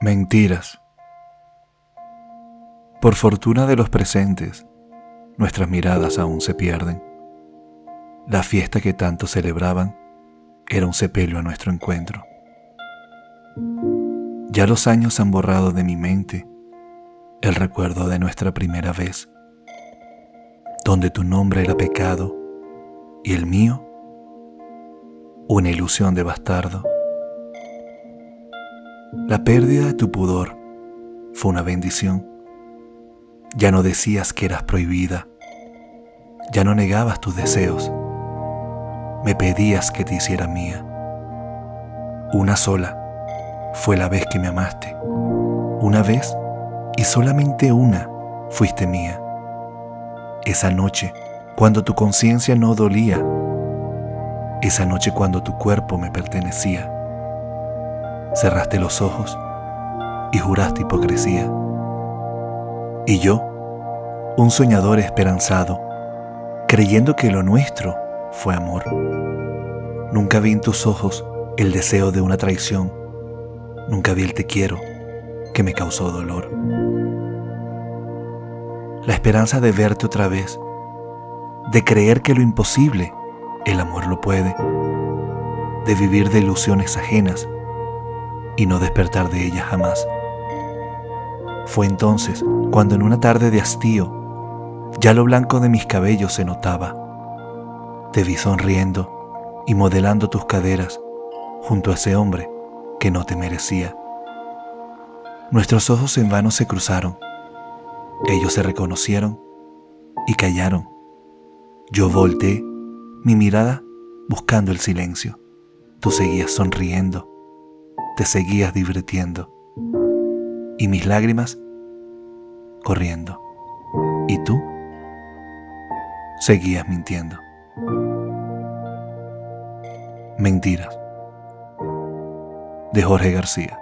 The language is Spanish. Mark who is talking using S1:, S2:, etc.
S1: Mentiras. Por fortuna de los presentes, nuestras miradas aún se pierden. La fiesta que tanto celebraban era un sepelio a nuestro encuentro. Ya los años han borrado de mi mente el recuerdo de nuestra primera vez, donde tu nombre era pecado y el mío una ilusión de bastardo. La pérdida de tu pudor fue una bendición. Ya no decías que eras prohibida, ya no negabas tus deseos, me pedías que te hiciera mía. Una sola fue la vez que me amaste, una vez y solamente una fuiste mía. Esa noche, cuando tu conciencia no dolía, esa noche cuando tu cuerpo me pertenecía cerraste los ojos y juraste hipocresía. Y yo, un soñador esperanzado, creyendo que lo nuestro fue amor. Nunca vi en tus ojos el deseo de una traición, nunca vi el te quiero que me causó dolor. La esperanza de verte otra vez, de creer que lo imposible, el amor lo puede, de vivir de ilusiones ajenas y no despertar de ella jamás. Fue entonces cuando en una tarde de hastío ya lo blanco de mis cabellos se notaba. Te vi sonriendo y modelando tus caderas junto a ese hombre que no te merecía. Nuestros ojos en vano se cruzaron. Ellos se reconocieron y callaron. Yo volteé mi mirada buscando el silencio. Tú seguías sonriendo te seguías divirtiendo y mis lágrimas corriendo. Y tú seguías mintiendo. Mentiras. De Jorge García.